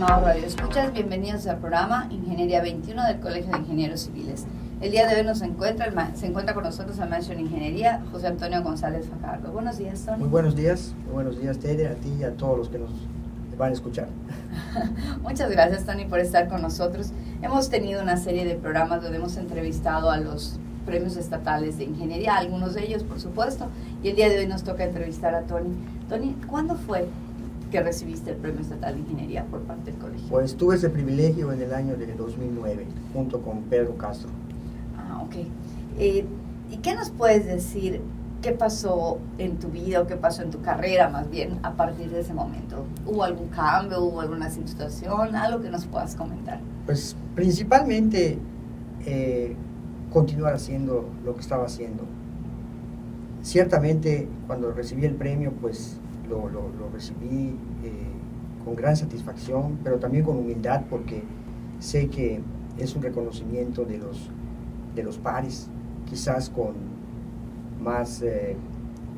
estimados Radio Escuchas, bienvenidos al programa Ingeniería 21 del Colegio de Ingenieros Civiles. El día de hoy nos encuentra, se encuentra con nosotros el maestro en Ingeniería, José Antonio González Fajardo. Buenos días, Tony. Muy buenos días, muy buenos días, Tere, a ti y a todos los que nos van a escuchar. Muchas gracias, Tony, por estar con nosotros. Hemos tenido una serie de programas donde hemos entrevistado a los premios estatales de ingeniería, algunos de ellos, por supuesto, y el día de hoy nos toca entrevistar a Tony. Tony, ¿cuándo fue que recibiste el Premio Estatal de Ingeniería por parte del colegio? Pues tuve ese privilegio en el año de 2009, junto con Pedro Castro. Ah, ok. Eh, ¿Y qué nos puedes decir? ¿Qué pasó en tu vida o qué pasó en tu carrera más bien a partir de ese momento? ¿Hubo algún cambio? ¿Hubo alguna situación? ¿Algo que nos puedas comentar? Pues principalmente eh, continuar haciendo lo que estaba haciendo. Ciertamente cuando recibí el premio pues lo, recibí eh, con gran satisfacción, pero también con humildad porque sé que es un reconocimiento de los, de los pares, quizás con más eh,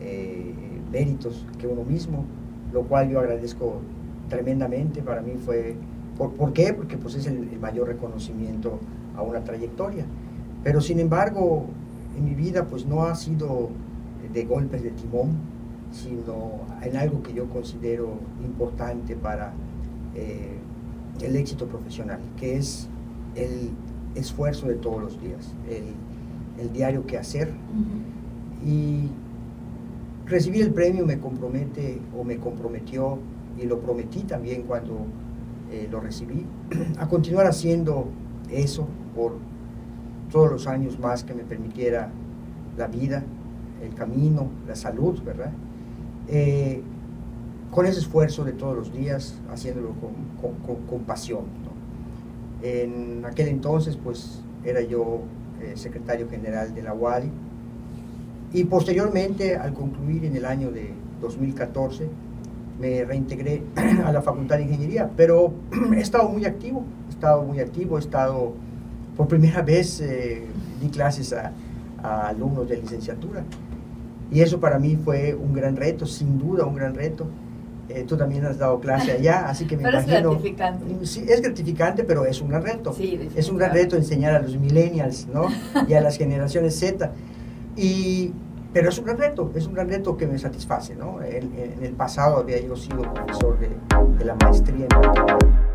eh, méritos que uno mismo, lo cual yo agradezco tremendamente. Para mí fue, ¿por, qué? Porque pues es el, el mayor reconocimiento a una trayectoria. Pero sin embargo, en mi vida pues no ha sido de golpes de timón, sino en algo que yo considero importante para eh, el éxito profesional, que es el esfuerzo de todos los días, el, diario que hacer. Y recibir el premio me compromete o me comprometió, y lo prometí también cuando eh, lo recibí, a continuar haciendo eso por todos los años más que me permitiera la vida, el camino, la salud, ¿verdad? Eh, con ese esfuerzo de todos los días, haciéndolo con, pasión. En aquel entonces, pues, era yo eh, secretario general de la UALI y posteriormente, al concluir en el año de 2014, me reintegré a la Facultad de Ingeniería, pero he estado muy activo, he estado muy activo, he estado, por primera vez, eh, di clases a alumnos de licenciatura y eso para mí fue un gran reto, sin duda un gran reto. Eh, tú también has dado clase allá, así que me pero imagino... es gratificante. Sí, es gratificante, pero es un gran reto. es un gran reto enseñar a los millennials, ¿no? y a las generaciones Z. Y, pero es un gran reto, es un gran reto que me satisface, ¿no? En, el pasado había yo sido profesor de, de la maestría en